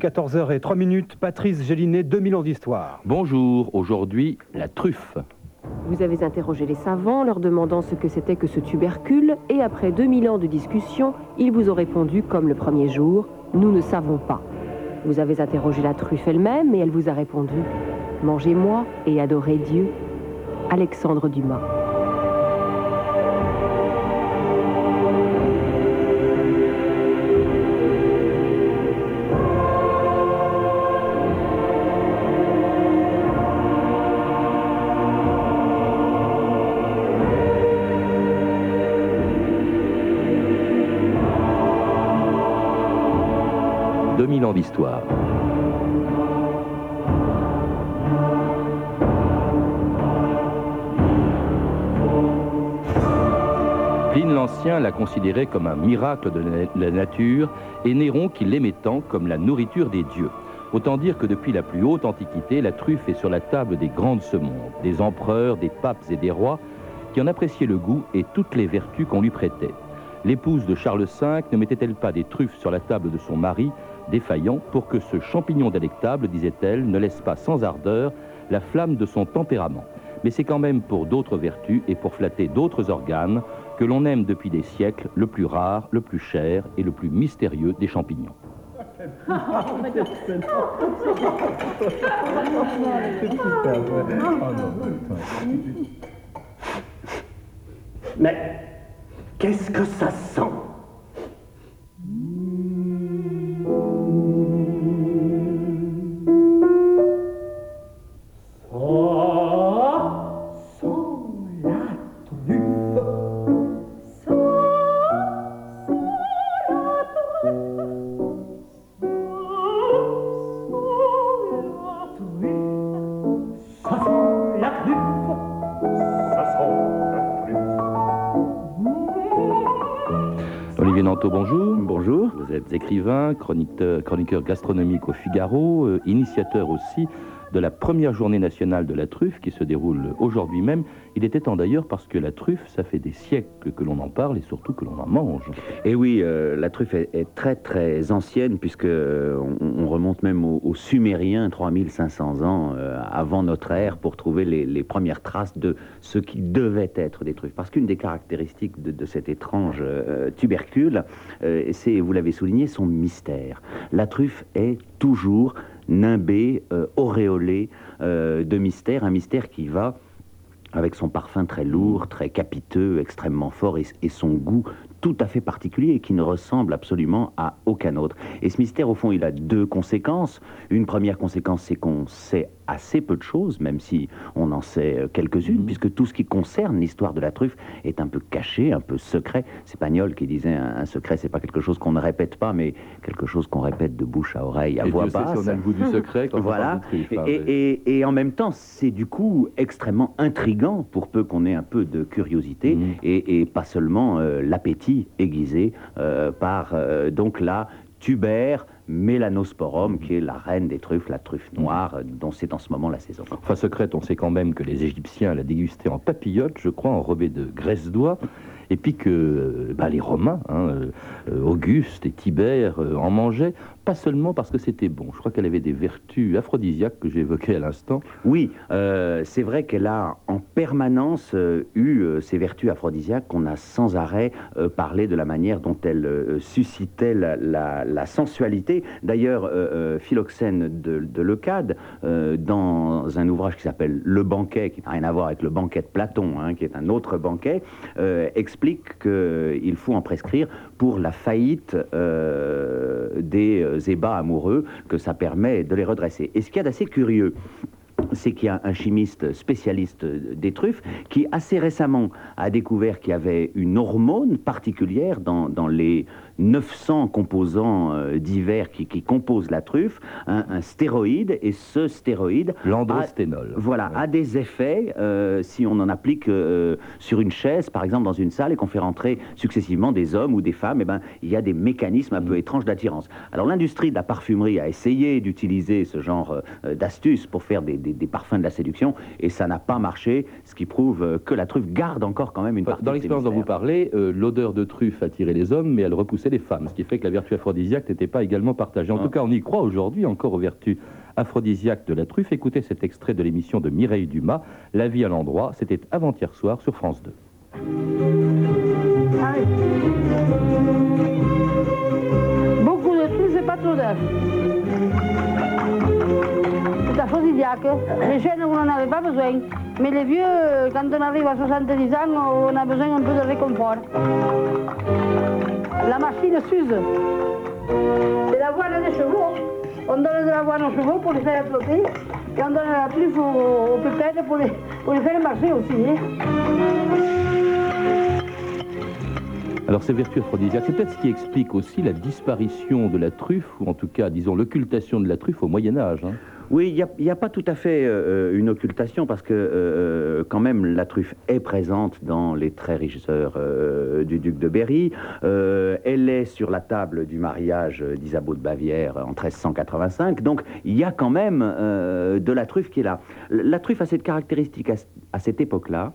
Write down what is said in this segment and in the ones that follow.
14h03 minutes, Patrice Gélinet, 2000 ans d'histoire. Bonjour, aujourd'hui la truffe. Vous avez interrogé les savants, leur demandant ce que c'était que ce tubercule, et après 2000 ans de discussion, ils vous ont répondu, comme le premier jour, nous ne savons pas. Vous avez interrogé la truffe elle-même, et elle vous a répondu, mangez-moi et adorez Dieu. Alexandre Dumas. Pline l'Ancien l'a considéré comme un miracle de la nature et Néron qui l'aimait tant comme la nourriture des dieux. Autant dire que depuis la plus haute antiquité, la truffe est sur la table des grands de ce monde, des empereurs, des papes et des rois, qui en appréciaient le goût et toutes les vertus qu'on lui prêtait. L'épouse de Charles V ne mettait-elle pas des truffes sur la table de son mari défaillant pour que ce champignon délectable, disait-elle, ne laisse pas sans ardeur la flamme de son tempérament. Mais c'est quand même pour d'autres vertus et pour flatter d'autres organes que l'on aime depuis des siècles le plus rare, le plus cher et le plus mystérieux des champignons. Mais qu'est-ce que ça sent? Gastronomique au Figaro, euh, initiateur aussi de la première journée nationale de la truffe qui se déroule aujourd'hui même. Il était temps d'ailleurs parce que la truffe, ça fait des siècles que l'on en parle et surtout que l'on en mange. Et oui, euh, la truffe est, très très ancienne puisque euh, on, remonte même aux, Sumériens 3500 ans euh, avant notre ère pour trouver les, premières traces de ce qui devait être des truffes. Parce qu'une des caractéristiques de cet étrange tubercule, c'est, vous l'avez souligné, son mystère. La truffe est toujours nimbé, euh, auréolé euh, de mystère, un mystère qui va avec son parfum très lourd, très capiteux, extrêmement fort, et, son goût tout à fait particulier et qui ne ressemble absolument à aucun autre. Et ce mystère, au fond, il a deux conséquences. Une première conséquence, c'est qu'on sait assez peu de choses, même si on en sait euh, quelques-unes, mhm. puisque tout ce qui concerne l'histoire de la truffe est un peu caché, un peu secret. C'est Pagnol qui disait un, secret, c'est pas quelque chose qu'on ne répète pas, mais quelque chose qu'on répète de bouche à oreille, à voix basse. on a le goût du secret quand voilà. on parle de et, et, en même temps, c'est du coup extrêmement intrigant pour peu qu'on ait un peu de curiosité mhm. et, pas seulement euh, l'appétit aiguisé euh, par donc là tuber Mélanosporum, qui est la reine des truffes, la truffe noire, dont c'est en ce moment la saison. Enfin, secrète, on sait quand même que les Égyptiens la dégustaient en papillote, je crois, enrobée de graisse d'oie, et puis que euh, bah, les Romains, hein, euh, Auguste et Tibère, euh, en mangeaient, pas seulement parce que c'était bon. Je crois qu'elle avait des vertus aphrodisiaques que j'évoquais à l'instant. Oui, c'est vrai qu'elle a en permanence eu ces vertus aphrodisiaques qu'on a sans arrêt parlé de la manière dont elle suscitait la, sensualité. D'ailleurs, Philoxène de, Leucade, dans un ouvrage qui s'appelle Le banquet, qui n'a rien à voir avec le banquet de Platon, hein, qui est un autre banquet, explique explique qu'il faut en prescrire pour la faillite euh, des euh, ébats amoureux, que ça permet de les redresser. Et ce qu'il y a d'assez curieux, c'est qu'il y a un chimiste spécialiste des truffes qui assez récemment a découvert qu'il y avait une hormone particulière dans, dans les 900 composants euh, divers qui, composent la truffe, un, stéroïde, et ce stéroïde... L'androsténol. Voilà, a des effets euh, si on en applique euh, sur une chaise, par exemple dans une salle, et qu'on fait rentrer successivement des hommes ou des femmes, et eh ben, il y a des mécanismes un peu mm. étranges d'attirance. Alors l'industrie de la parfumerie a essayé d'utiliser ce genre d'astuces pour faire des, parfums de la séduction, et ça n'a pas marché, ce qui prouve que la truffe garde encore quand même une partie Dans l'expérience dont vous parlez, l'odeur de truffe attirait les hommes, mais elle repoussait c'est les femmes, ce qui fait que la vertu aphrodisiaque n'était pas également partagée. En Ah. tout cas, on y croit aujourd'hui encore aux vertus aphrodisiaques de la truffe. Écoutez cet extrait de l'émission de Mireille Dumas, La vie à l'endroit, c'était avant-hier soir sur France 2. Allez. Beaucoup de trucs, c'est pas trop d'œufs. C'est aphrodisiaque. Les jeunes, on n'en avait pas besoin. Mais les vieux, quand on arrive à 70 ans, on a besoin un peu de réconfort. La machine s'use. C'est l'avoine des chevaux. On donne de l'avoine aux chevaux pour les faire flotter. Et on donne la truffe aux, aux pépettes pour les, pour les faire marcher aussi. hein. Alors ces vertus aphrodisiaques, c'est peut-être ce qui explique aussi la disparition de la truffe, ou en tout cas, disons, l'occultation de la truffe au Moyen Âge. hein. Oui, il n'y a, pas tout à fait euh, une occultation parce que euh, quand même la truffe est présente dans les très riches heures euh, du duc de Berry. Euh, elle est sur la table du mariage d'Isabeau de Bavière en 1385. Donc il y a quand même euh, de la truffe qui est là. La truffe a cette caractéristique à, à cette époque-là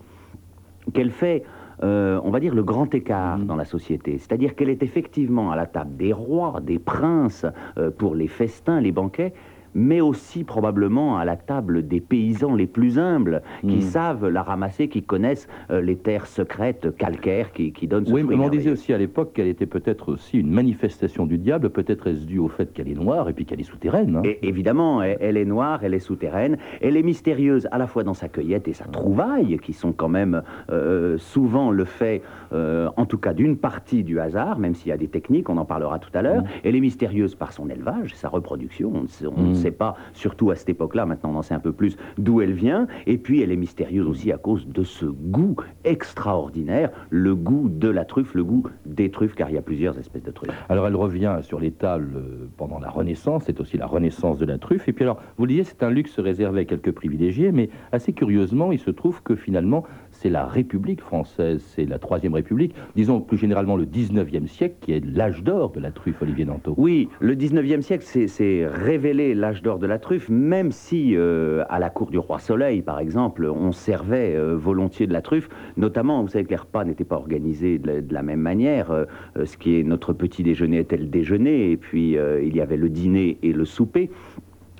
qu'elle fait euh, on va dire, le grand écart dans la société. C'est-à-dire qu'elle est effectivement à la table des rois, des princes, euh, pour les festins, les banquets, mais aussi probablement à la table des paysans les plus humbles, qui Mm. savent la ramasser, qui connaissent euh, les terres secrètes calcaires qui, qui donnent ce Oui, mais on disait aussi à l'époque qu'elle était peut-être aussi une manifestation du diable, peut-être est-ce dû au fait qu'elle est noire et puis qu'elle est souterraine. hein. Et évidemment, elle, elle est noire, elle est souterraine, elle est mystérieuse à la fois dans sa cueillette et sa trouvaille, qui sont quand même euh, souvent le fait, euh, en tout cas d'une partie du hasard, même s'il y a des techniques, on en parlera tout à l'heure. Elle est mystérieuse par son élevage, sa reproduction. On on ne Mm. Pas, surtout à cette époque-là, maintenant on en sait un peu plus, d'où elle vient. Et puis elle est mystérieuse aussi à cause de ce goût extraordinaire, le goût de la truffe, le goût des truffes, car il y a plusieurs espèces de truffes. Alors elle revient sur les tables pendant la Renaissance, c'est aussi la renaissance de la truffe. Et puis alors, vous le disiez, c'est un luxe réservé à quelques privilégiés, mais assez curieusement, il se trouve que finalement, c'est la République française, c'est la Troisième République, disons plus généralement le 19e siècle, qui est l'âge d'or de la truffe, Olivier Danto. Oui, le 19e siècle, c'est- révélé l'âge d'or de la truffe, même si euh, à la cour du roi Soleil, par exemple, on servait euh, volontiers de la truffe. Notamment, vous savez que les repas n'étaient pas organisés de la, même manière. euh, ce qui est notre petit déjeuner était le déjeuner, et puis il y avait le dîner et le souper.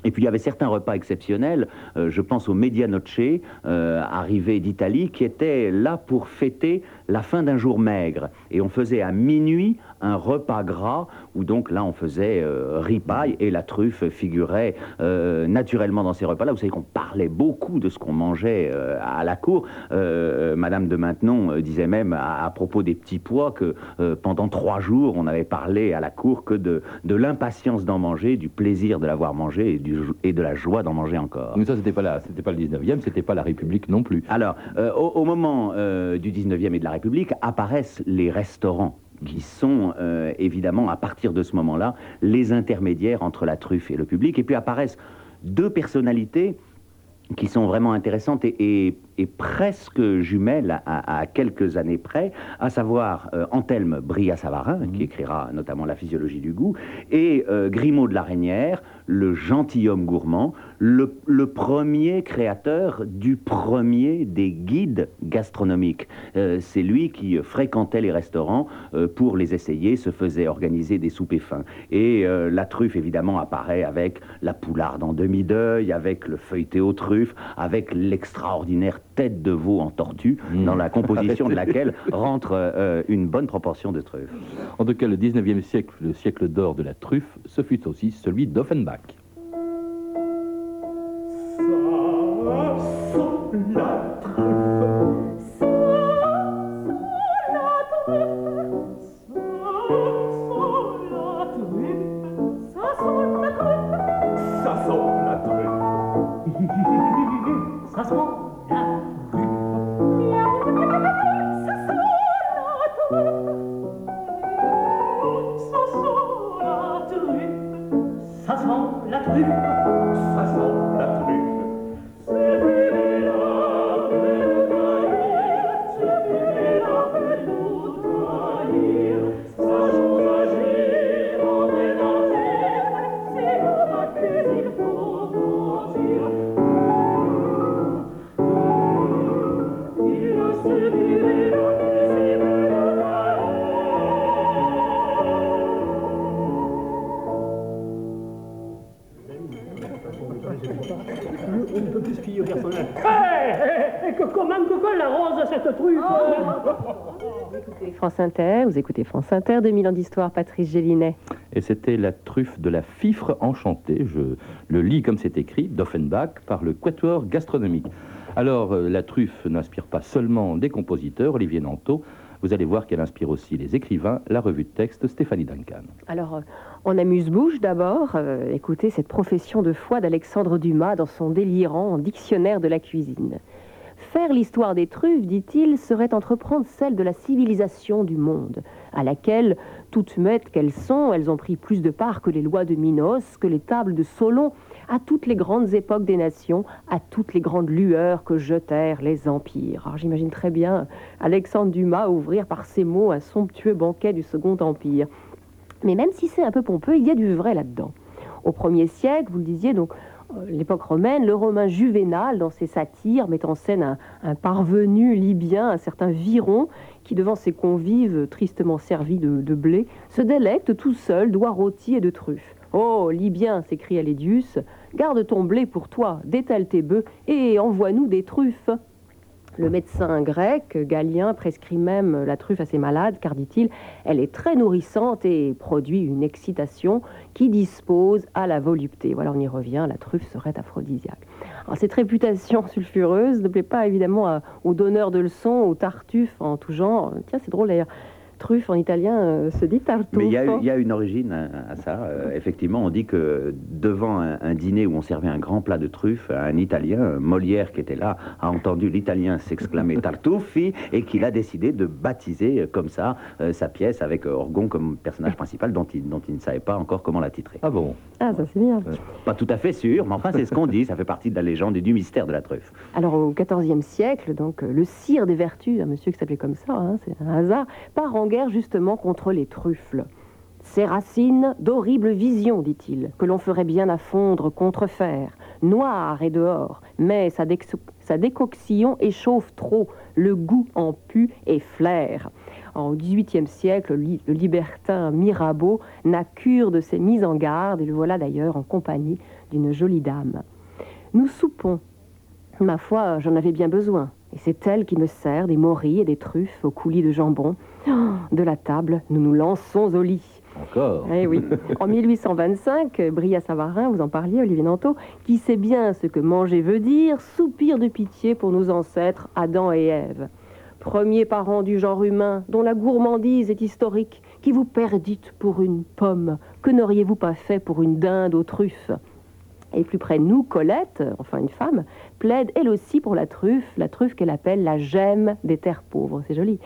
Et puis il y avait certains repas exceptionnels, euh, je pense au Medianoche, euh, arrivé d'Italie, qui était là pour fêter la fin d'un jour maigre. Et on faisait à minuit un repas gras, où donc là on faisait euh, ripaille, et la truffe figurait euh, naturellement dans ces repas-là. Vous savez qu'on parlait beaucoup de ce qu'on mangeait euh, à la cour. Euh, Madame de Maintenon disait même à, à propos des petits pois que pendant trois jours on avait parlé à la cour que de, de l'impatience d'en manger, du plaisir de l'avoir mangé et, du, et de la joie d'en manger encore. Mais ça, c'était pas la, c'était pas le 19e, c'était pas la République non plus. Alors, au, au moment du 19e et de la République, apparaissent les restaurants qui sont euh, évidemment, à partir de ce moment-là, les intermédiaires entre la truffe et le public. Et puis apparaissent deux personnalités qui sont vraiment intéressantes et, et- et presque jumelles à, à quelques années près, à savoir euh, Anthelme Bria-Savarin, qui écrira notamment La physiologie du goût, et euh, Grimaud de la Reynière, le gentilhomme gourmand, le, le premier créateur du premier des guides gastronomiques. Euh, C'est lui qui fréquentait les restaurants euh, pour les essayer, se faisait organiser des soupers fins. Et euh, la truffe, évidemment, apparaît avec la poularde en demi-deuil, avec le feuilleté aux truffes, avec l'extraordinaire tête de veau en tortue, Mmh. dans la composition de laquelle rentre euh, une bonne proportion de truffes. En tout cas, le 19e siècle, le siècle d'or de la truffe, ce fut aussi celui d'Offenbach. Inter, vous écoutez France Inter, 2000 ans d'histoire, Patrice Gélinet. Et c'était la truffe de la fifre enchantée, je le lis comme c'est écrit, d'Offenbach, par le Quatuor gastronomique. Alors, euh, la truffe n'inspire pas seulement des compositeurs, Olivier Nanteau, vous allez voir qu'elle inspire aussi les écrivains, la revue de texte Stéphanie Duncan. Alors, euh, on amuse-bouche d'abord. euh, écoutez cette profession de foi d'Alexandre Dumas dans son délirant dictionnaire de la cuisine. Faire l'histoire des truffes, dit-il, serait entreprendre celle de la civilisation du monde, à laquelle, toutes maîtres qu'elles sont, elles ont pris plus de part que les lois de Minos, que les tables de Solon, à toutes les grandes époques des nations, à toutes les grandes lueurs que jetèrent les empires. Alors j'imagine très bien Alexandre Dumas ouvrir par ces mots un somptueux banquet du Second Empire. Mais même si c'est un peu pompeux, il y a du vrai là-dedans. Au premier siècle, vous le disiez, donc l'époque romaine, le romain Juvénal, dans ses satires, met en scène un, parvenu libyen, un certain Viron, qui, devant ses convives tristement servis de, blé, se délecte tout seul d'oies rôties et de truffes. Oh, Libyen, s'écria Lédius, garde ton blé pour toi, détale tes bœufs et envoie-nous des truffes. Le médecin grec, Galien, prescrit même la truffe à ses malades, car, dit-il, elle est très nourrissante et produit une excitation qui dispose à la volupté. Voilà, on y revient, la truffe serait aphrodisiaque. Alors, cette réputation sulfureuse ne plaît pas évidemment aux donneurs de leçons, aux tartuffes en tout genre. Tiens, c'est drôle d'ailleurs, truffe en italien euh, se dit tartuffe. Mais il y, a, il y a une origine à, à ça. Euh, effectivement, on dit que devant un, un dîner où on servait un grand plat de truffes, un Italien, Molière qui était là, a entendu l'Italien s'exclamer Tartuffi et qu'il a décidé de baptiser euh, comme ça euh, sa pièce avec Orgon comme personnage principal dont il, dont il ne savait pas encore comment la titrer. Ah bon? Ah, ça c'est bien. Pas tout à fait sûr, mais enfin c'est ce qu'on dit, ça fait partie de la légende et du mystère de la truffe. Alors au XIVe siècle, donc le sire des vertus, un monsieur qui s'appelait comme ça, hein, c'est un hasard, part en guerre justement contre les truffles. Ces racines d'horribles visions, dit-il, que l'on ferait bien à fondre contre fer, noir et dehors, mais sa, décoction échauffe trop, le goût en pue et flaire. En XVIIIe siècle, le li- le libertin Mirabeau n'a cure de ces mises en garde, et le voilà d'ailleurs en compagnie d'une jolie dame. Nous soupons Ma foi, j'en avais bien besoin. Et c'est elle qui me sert des morilles et des truffes au coulis de jambon. De la table, nous nous lançons au lit. Encore Eh oui. En 1825, Bria Savarin, vous en parliez, Olivier Nanteau, qui sait bien ce que manger veut dire, soupire de pitié pour nos ancêtres Adam et Ève. Premiers parents du genre humain, dont la gourmandise est historique, qui vous perdîtes pour une pomme, que n'auriez-vous pas fait pour une dinde aux truffes? Et plus près nous, Colette, enfin une femme, plaide elle aussi pour la truffe, la truffe qu'elle appelle la gemme des terres pauvres. C'est joli.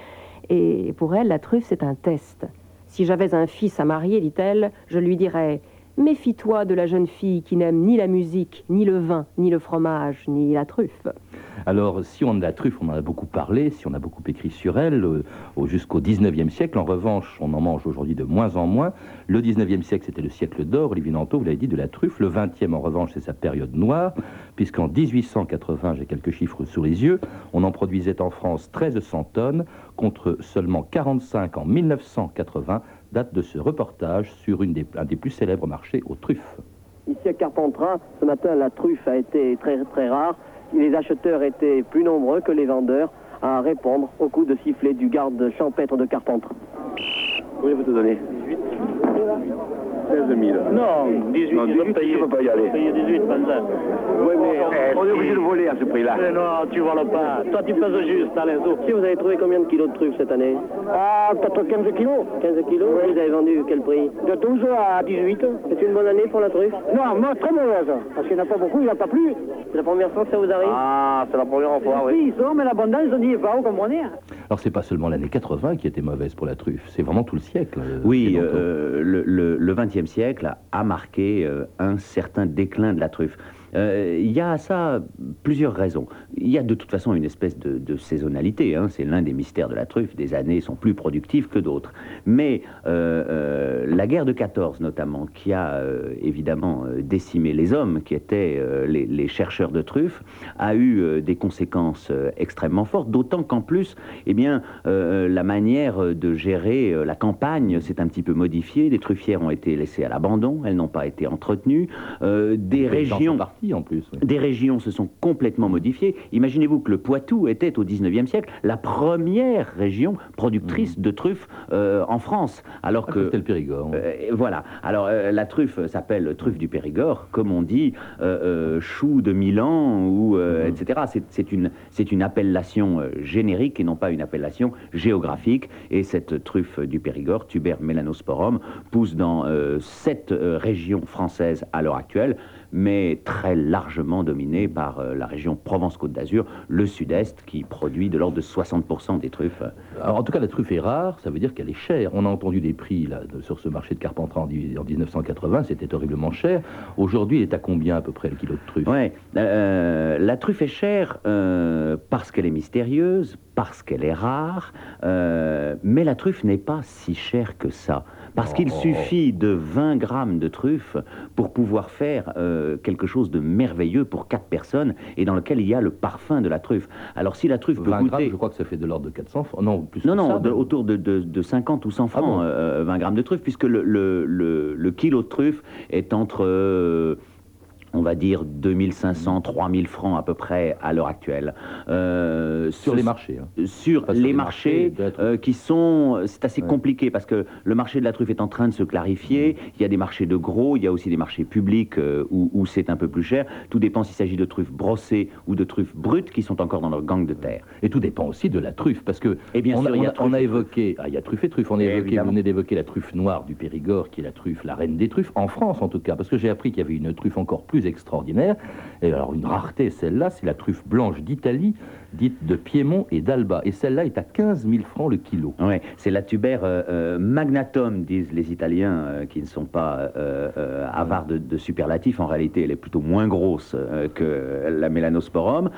Et pour elle, la truffe, c'est un test. Si j'avais un fils à marier, dit-elle, je lui dirais Méfie-toi de la jeune fille qui n'aime ni la musique, ni le vin, ni le fromage, ni la truffe. Alors, si on a la truffe, on en a beaucoup parlé, si on a beaucoup écrit sur elle, euh, au- jusqu'au 19e siècle. En revanche, on en mange aujourd'hui de moins en moins. Le 19e siècle, c'était le siècle d'or, Olivier Nanteau, vous l'avez dit, de la truffe. Le 20e, en revanche, c'est sa période noire, puisqu'en 1880, j'ai quelques chiffres sous les yeux, on en produisait en France 1300 tonnes, contre seulement 45 en 1980, date de ce reportage sur une des, un des plus célèbres marchés aux truffes. Ici à Carpentras, ce matin, la truffe a été très très rare. Les acheteurs étaient plus nombreux que les vendeurs à répondre au coup de sifflet du garde champêtre de Carpentras. Combien vous te donner 16 000. Non, 18, Non, 18, tu peux pas y aller. payer 18, pas ça. Oui, mais on est obligé de voler à ce prix-là. Mais non, tu vois le pas. Toi, tu pèses juste, Alain Si vous avez trouvé combien de kilos de truffes cette année Ah, peut-être 15 kilos. 15 kilos Vous avez vendu quel prix De 12 à 18. C'est une bonne année pour la truffe Non, moi, très mauvaise. Parce qu'il n'y en a pas beaucoup, il n'y en a pas plus. C'est la première fois que ça vous arrive Ah, c'est la première fois, oui. Oui, ils sont, mais l'abondance, on n'y est pas comme on est. Alors, c'est pas seulement l'année 80 qui était mauvaise pour la truffe, c'est vraiment tout le siècle. euh, Oui, euh, le- le le XXe siècle a- a marqué euh, un certain déclin de la truffe. Euh, Il y a à ça plusieurs raisons. Il y a de toute façon une espèce de, de saisonnalité. hein. C'est l'un des mystères de la truffe. Des années sont plus productives que d'autres. Mais euh, euh, la guerre de 14 notamment, qui a évidemment décimé les hommes, qui étaient les, les chercheurs de truffes, a eu des conséquences extrêmement fortes. D'autant qu'en plus, eh bien, la manière de gérer la campagne s'est un petit peu modifiée. Les truffières ont été laissées à l'abandon. Elles n'ont pas été entretenues. Euh, des régions. Partie en plus. oui. Des régions se sont complètement modifiées. Imaginez-vous que le Poitou était au 19e siècle la première région productrice de truffes euh, en France. Alors Ah, que. C'était le Périgord. Euh, voilà. Alors euh, la truffe s'appelle truffe du Périgord, comme on dit chou de Milan ou Mhm. etc. C'est- une une appellation générique et non pas une appellation géographique. Et cette truffe du Périgord, Tuber melanosporum, pousse dans sept régions françaises à l'heure actuelle, mais très largement dominée par euh, la région Provence-Côte d'Azur, le Sud-Est, qui produit de l'ordre de 60% des truffes. Alors, en tout cas, la truffe est rare, ça veut dire qu'elle est chère. On a entendu des prix là, sur ce marché de Carpentras en, dix- en 1980, c'était horriblement cher. Aujourd'hui, il est à combien à peu près le kilo de truffe? Ouais, euh, la truffe est chère euh, parce qu'elle est mystérieuse, parce qu'elle est rare, euh, mais la truffe n'est pas si chère que ça. Parce qu'il Oh. suffit de 20 grammes de truffe pour pouvoir faire euh, quelque chose de merveilleux pour quatre personnes et dans lequel il y a le parfum de la truffe. Alors si la truffe peut 20 goûter... grammes, je crois que ça fait de l'ordre de 400 francs. Non, plus Non, que non, ça, de- mais- autour de, de- de 50 ou 100 francs, bon euh, 20 grammes de truffe, puisque le, le- le- le kilo de truffe est entre, euh, on va dire, 2500, 3000 francs à peu près à l'heure actuelle. Euh, Sur les marchés. hein. sur les marchés euh, qui sont... C'est assez Ouais. compliqué parce que le marché de la truffe est en train de se clarifier. Il y a des marchés de gros, il y a aussi des marchés publics euh, où, où c'est un peu plus cher. Tout dépend s'il s'agit de truffes brossées ou de truffes brutes qui sont encore dans leur gang de terre. Et tout dépend aussi de la truffe, parce que Et bien on, sûr, a, il y a on a- on évoqué, ah, il y a truffe et truffe, on a évoqué, vous venez d'évoquer la truffe noire du Périgord, qui est la truffe, la reine des truffes, en France en tout cas, parce que j'ai appris qu'il y avait une truffe encore plus extraordinaire, et alors une rareté celle-là, c'est la truffe blanche d'Italie, dite de Piémont et d'Alba, et celle-là est à 15 000 francs le kilo. Ouais, c'est la tuber euh, euh, magnatum, disent les Italiens, euh, qui ne sont pas euh, avares de, de superlatifs. En réalité, elle est plutôt moins grosse que la mélanosporum.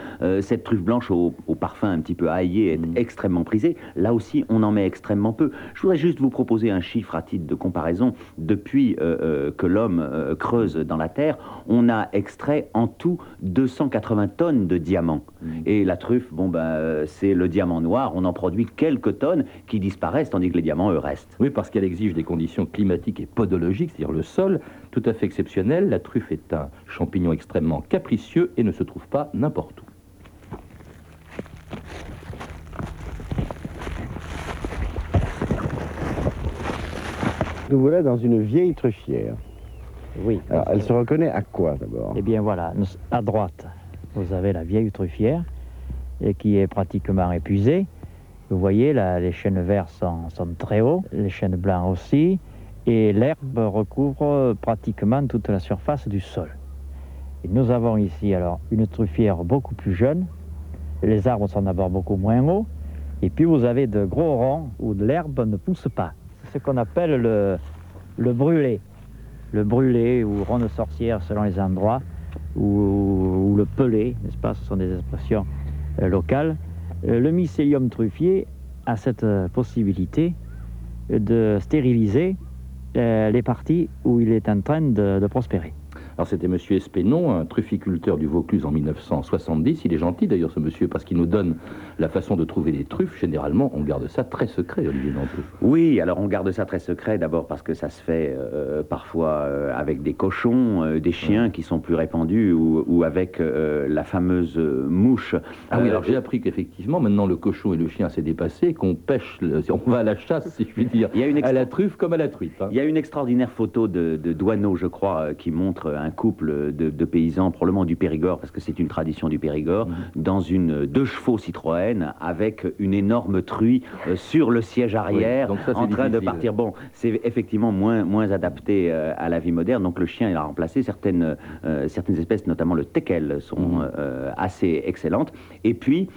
Cette truffe blanche au, au parfum un petit peu aillé est Mm. extrêmement prisée. Là aussi, on en met extrêmement peu. Je voudrais juste vous proposer un chiffre à titre de comparaison. Depuis que l'homme creuse dans la terre, on a extrait en tout 280 tonnes de diamants. Et la truffe, bon ben, euh, c'est le diamant noir. On en produit quelques tonnes qui disparaissent, tandis que les diamants, eux, restent. Oui, parce qu'elle exige des conditions climatiques et podologiques, c'est-à-dire le sol, tout à fait exceptionnel. La truffe est un champignon extrêmement capricieux et ne se trouve pas n'importe où. Nous voilà dans une vieille truffière. Oui. Alors, elle se reconnaît à quoi d'abord Eh bien voilà, à droite, vous avez la vieille truffière et qui est pratiquement épuisée. Vous voyez, là, les chênes verts sont, sont très hauts, les chênes blancs aussi, et l'herbe recouvre pratiquement toute la surface du sol. Et nous avons ici alors une truffière beaucoup plus jeune. Les arbres sont d'abord beaucoup moins hauts, et puis vous avez de gros ronds où l'herbe ne pousse pas. C'est ce qu'on appelle le, le brûlé le brûlé ou ronde sorcière selon les endroits, ou, le pelé, n'est-ce pas Ce sont des expressions euh, locales. Euh, le mycélium truffier a cette euh, possibilité de stériliser les parties où il est en train de prospérer. Alors c'était Monsieur Espénon, un trufficulteur du Vaucluse en 1970. Il est gentil d'ailleurs ce monsieur parce qu'il nous donne la façon de trouver les truffes. Généralement, on garde ça très secret, Olivier Dantou. Oui, alors on garde ça très secret, d'abord parce que ça se fait euh, parfois euh, avec des cochons, euh, des chiens qui sont plus répandus, ou, ou avec la fameuse mouche. Ah oui, alors j'ai appris qu'effectivement, maintenant le cochon et le chien s'est dépassé, qu'on pêche, le- on va à la chasse, si je puis dire, Il y a une à la truffe comme à la truite. hein. Il y a une extraordinaire photo de, de Douaneau, je crois, qui montre un couple de, de paysans, probablement du Périgord, parce que c'est une tradition du Périgord, Mhm. dans une deux chevaux Citroën avec une énorme truie euh, sur le siège arrière, donc ça, c'est en train de partir. Bon, c'est effectivement moins, moins adapté euh, à la vie moderne, donc le chien il a remplacé certaines, euh, certaines espèces, notamment le teckel, sont Mhm. euh, assez excellentes. Et puis,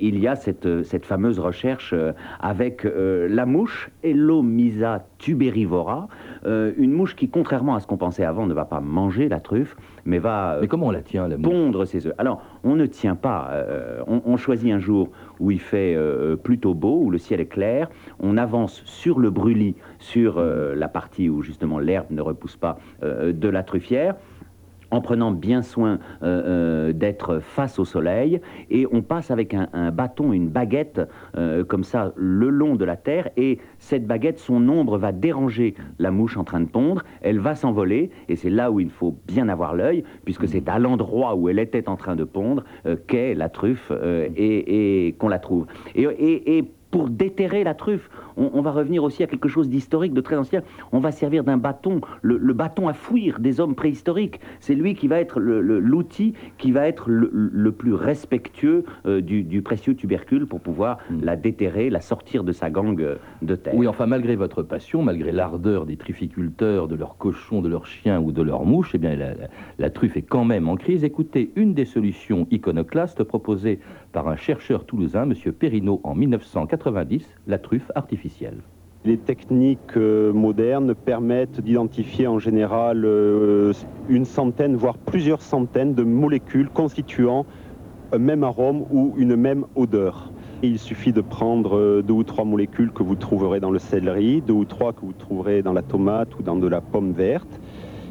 il y a cette, cette fameuse recherche avec la mouche, Elomisa tuberivora, une mouche qui, contrairement à ce qu'on pensait avant, ne va pas manger la truffe, mais va euh, Mais comment on la tient, la pondre ses œufs. Alors, on ne tient pas. euh, on, on choisit un jour où il fait euh, plutôt beau, où le ciel est clair. On avance sur le brûlis, sur euh, la partie où justement l'herbe ne repousse pas de la truffière. En prenant bien soin euh, euh, d'être face au soleil, et on passe avec un, bâton, une baguette, euh, comme ça, le long de la terre, et cette baguette, son ombre va déranger la mouche en train de pondre, elle va s'envoler, et c'est là où il faut bien avoir l'œil, puisque c'est à l'endroit où elle était en train de pondre qu'est la truffe et, qu'on la trouve. Pour déterrer la truffe, on, on va revenir aussi à quelque chose d'historique, de très ancien. On va servir d'un bâton, le, le bâton à fouir des hommes préhistoriques. C'est lui qui va être l'outil qui va être le, le plus respectueux euh, du, du précieux tubercule pour pouvoir la déterrer, la sortir de sa gangue euh, de terre. Oui, enfin, malgré votre passion, malgré l'ardeur des trufficulteurs, de leurs cochons, de leurs chiens ou de leurs mouches, eh bien, la, la- la truffe est quand même en crise. Écoutez une des solutions iconoclastes proposées par un chercheur toulousain, M. Perrineau, en 1990, la truffe artificielle. Les techniques euh, modernes permettent d'identifier en général euh, une centaine, voire plusieurs centaines de molécules constituant un même arôme ou une même odeur. Il suffit de prendre euh, deux ou trois molécules que vous trouverez dans le céleri, deux ou trois que vous trouverez dans la tomate ou dans de la pomme verte.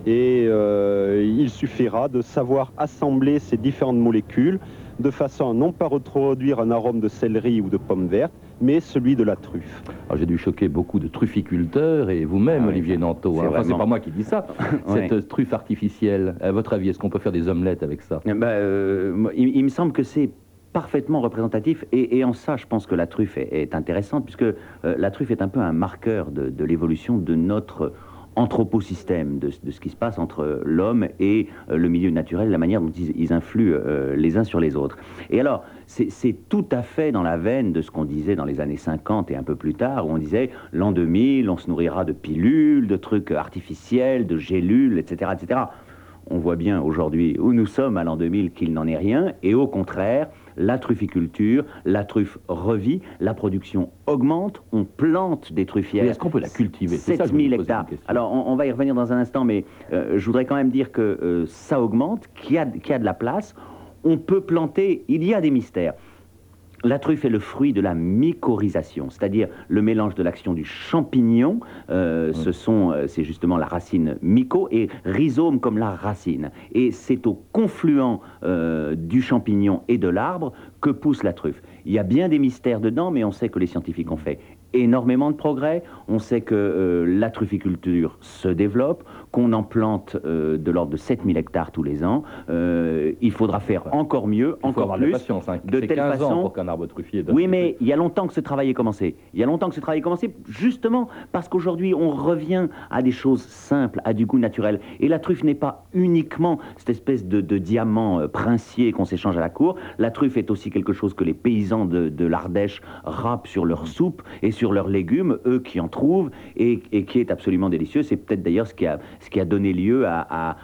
Et il suffira de savoir assembler ces différentes molécules de façon à non pas reproduire un arôme de céleri ou de pomme verte, mais celui de la truffe. Alors, J'ai dû choquer beaucoup de trufficulteurs et vous-même, Ah oui, Olivier Nanteau. c'est hein. Enfin, c'est pas moi qui dis ça. Cette truffe artificielle, à votre avis, est-ce qu'on peut faire des omelettes avec ça? Eh ben, euh, il, il me semble que c'est parfaitement représentatif et, et en ça, je pense que la truffe est, est intéressante puisque euh, la truffe est un peu un marqueur de, de l'évolution de notre anthroposystème, de, ce qui se passe entre l'homme et euh, le milieu naturel, la manière dont ils, ils influent euh, les uns sur les autres. Et alors, c'est tout à fait dans la veine de ce qu'on disait dans les années 50 et un peu plus tard, où on disait l'an 2000, on se nourrira de pilules, de trucs artificiels, de gélules, etc., etc. On voit bien aujourd'hui où nous sommes à l'an 2000 qu'il n'en est rien, et au contraire, la trufficulture, la truffe revit, la production augmente, on plante des truffières. Est-ce qu'on peut la cultiver? C'est ça que je me 7000 pose une hectares. Alors, on, on va y revenir dans un instant, mais euh, je voudrais quand même dire que euh, ça augmente, qu'il y, a- qu'il y a de la place. On peut planter, il y a des mystères. La truffe est le fruit de la mycorhisation, c'est-à-dire le mélange de l'action du champignon, euh, ce sont, euh, c'est justement la racine myco, et rhizome comme la racine. Et c'est au confluent euh, du champignon et de l'arbre que pousse la truffe. Il y a bien des mystères dedans, mais on sait que les scientifiques ont fait énormément de progrès. On sait que euh, la trufficulture se développe, qu'on en plante euh, de l'ordre de 7000 hectares tous les ans. Euh, il faudra faire encore mieux, Il faut encore avoir plus. de patience. hein. de telle 15 ans façon- pour qu'un arbre truffier donne Oui, mais il y a longtemps que ce travail est commencé. Il y a longtemps que ce travail est commencé, justement parce qu'aujourd'hui, on revient à des choses simples, à du goût naturel. Et la truffe n'est pas uniquement cette espèce de, de diamant euh, princier qu'on s'échange à la cour. La truffe est aussi quelque chose que les paysans de, de l'Ardèche râpent sur leur soupe et sur leurs légumes, eux qui en trouvent, et, et qui est absolument délicieux. C'est peut-être d'ailleurs ce, qui a- ce qui a donné lieu à,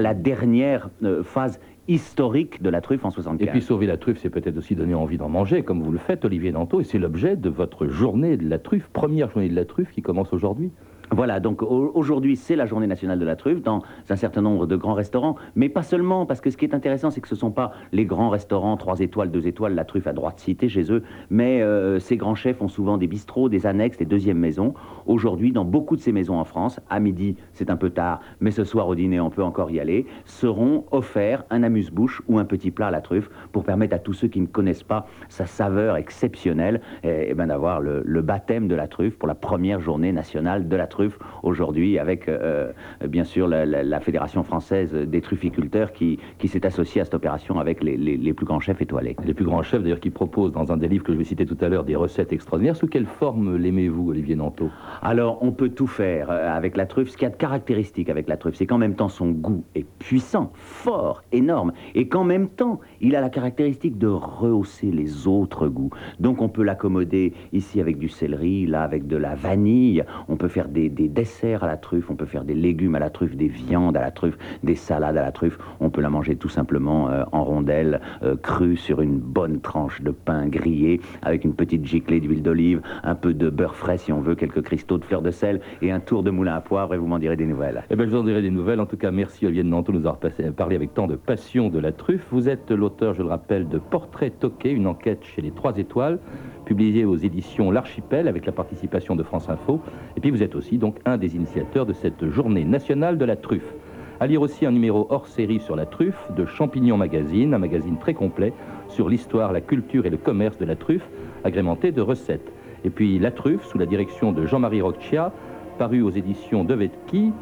la dernière euh, phase historique de la truffe en 75. Et puis sauver la truffe, c'est peut-être aussi donner envie d'en manger, comme vous le faites, Olivier Nanteau, et c'est l'objet de votre journée de la truffe, première journée de la truffe qui commence aujourd'hui. Voilà, donc au- aujourd'hui c'est la journée nationale de la truffe dans un certain nombre de grands restaurants, mais pas seulement, parce que ce qui est intéressant c'est que ce ne sont pas les grands restaurants 3 étoiles, 2 étoiles, la truffe à droite citée chez eux, mais euh, ces grands chefs ont souvent des bistrots, des annexes, des deuxièmes maisons. Aujourd'hui, dans beaucoup de ces maisons en France, à midi c'est un peu tard, mais ce soir au dîner on peut encore y aller, seront offerts un amuse-bouche ou un petit plat à la truffe pour permettre à tous ceux qui ne connaissent pas sa saveur exceptionnelle eh, eh ben, d'avoir le baptême de la truffe pour la première journée nationale de la truffe aujourd'hui avec euh, euh, bien sûr la, la- la Fédération française des trufficulteurs qui, qui s'est associée à cette opération avec les, les- les plus grands chefs étoilés. Les plus grands chefs, d'ailleurs, qui proposent dans un des livres que je vais citer tout à l'heure des recettes extraordinaires. Sous quelle forme l'aimez-vous, Olivier Nanteau? Alors, on peut tout faire euh, avec la truffe. Ce qu'il y a de caractéristique avec la truffe, c'est qu'en même temps, son goût est puissant, fort, énorme, et qu'en même temps, il a la caractéristique de rehausser les autres goûts. Donc, on peut l'accommoder ici avec du céleri, là avec de la vanille. On peut faire des, des desserts à la truffe, on peut faire des légumes à la truffe, des viandes à la truffe, des salades à la truffe. On peut la manger tout simplement euh, en rondelles, euh, crues sur une bonne tranche de pain grillé, avec une petite giclée d'huile d'olive, un peu de beurre frais si on veut, quelques cristaux de fleurs de sel et un tour de moulin à poivre et vous m'en direz des nouvelles. Eh bien, je vous en dirai des nouvelles. En tout cas, merci Olivier de de nous avoir passé- parlé avec tant de passion de la truffe. Vous êtes l'auteur, je le rappelle, de Portrait toqué, une enquête chez les Trois Étoiles, publiée aux éditions L'Archipel avec la participation de France Info. Et puis, vous êtes aussi donc un des initiateurs de cette journée nationale de la truffe. À lire aussi un numéro hors série sur la truffe de Champignon Magazine, un magazine très complet sur l'histoire, la culture et le commerce de la truffe, agrémenté de recettes. Et puis La truffe, sous la direction de Jean-Marie Roccia, paru aux éditions de Vetki.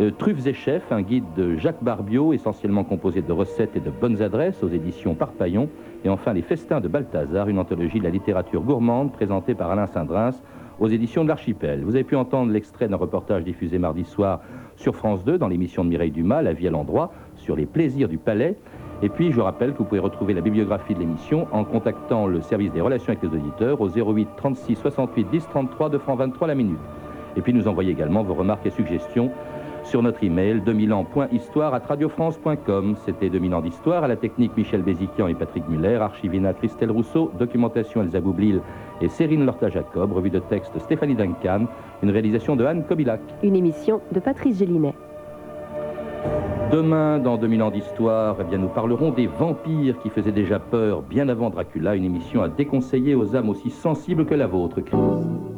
Euh, Truffes et chefs, un guide de Jacques Barbiot, essentiellement composé de recettes et de bonnes adresses aux éditions Parpaillon. Et enfin Les Festins de Balthazar, une anthologie de la littérature gourmande présentée par Alain Saint-Drins aux éditions de l'Archipel. Vous avez pu entendre l'extrait d'un reportage diffusé mardi soir sur France 2 dans l'émission de Mireille Dumas, La vie à l'endroit, sur les plaisirs du palais. Et puis, je rappelle que vous pouvez retrouver la bibliographie de l'émission en contactant le service des relations avec les auditeurs au 08 36 68 10 33 2 francs 23 la minute. Et puis, nous envoyez également vos remarques et suggestions sur notre email 2000ans.histoire à radiofrance.com. C'était 2000 ans d'histoire à la technique Michel Béziquian et Patrick Muller, archivina Christelle Rousseau, documentation Elsa Boublil et Cérine Lorta-Jacob, revue de texte Stéphanie Duncan, une réalisation de Anne Kobilac. Une émission de Patrice Gélinet. Demain, dans 2000 ans d'histoire, eh bien, nous parlerons des vampires qui faisaient déjà peur bien avant Dracula, une émission à déconseiller aux âmes aussi sensibles que la vôtre, Chris.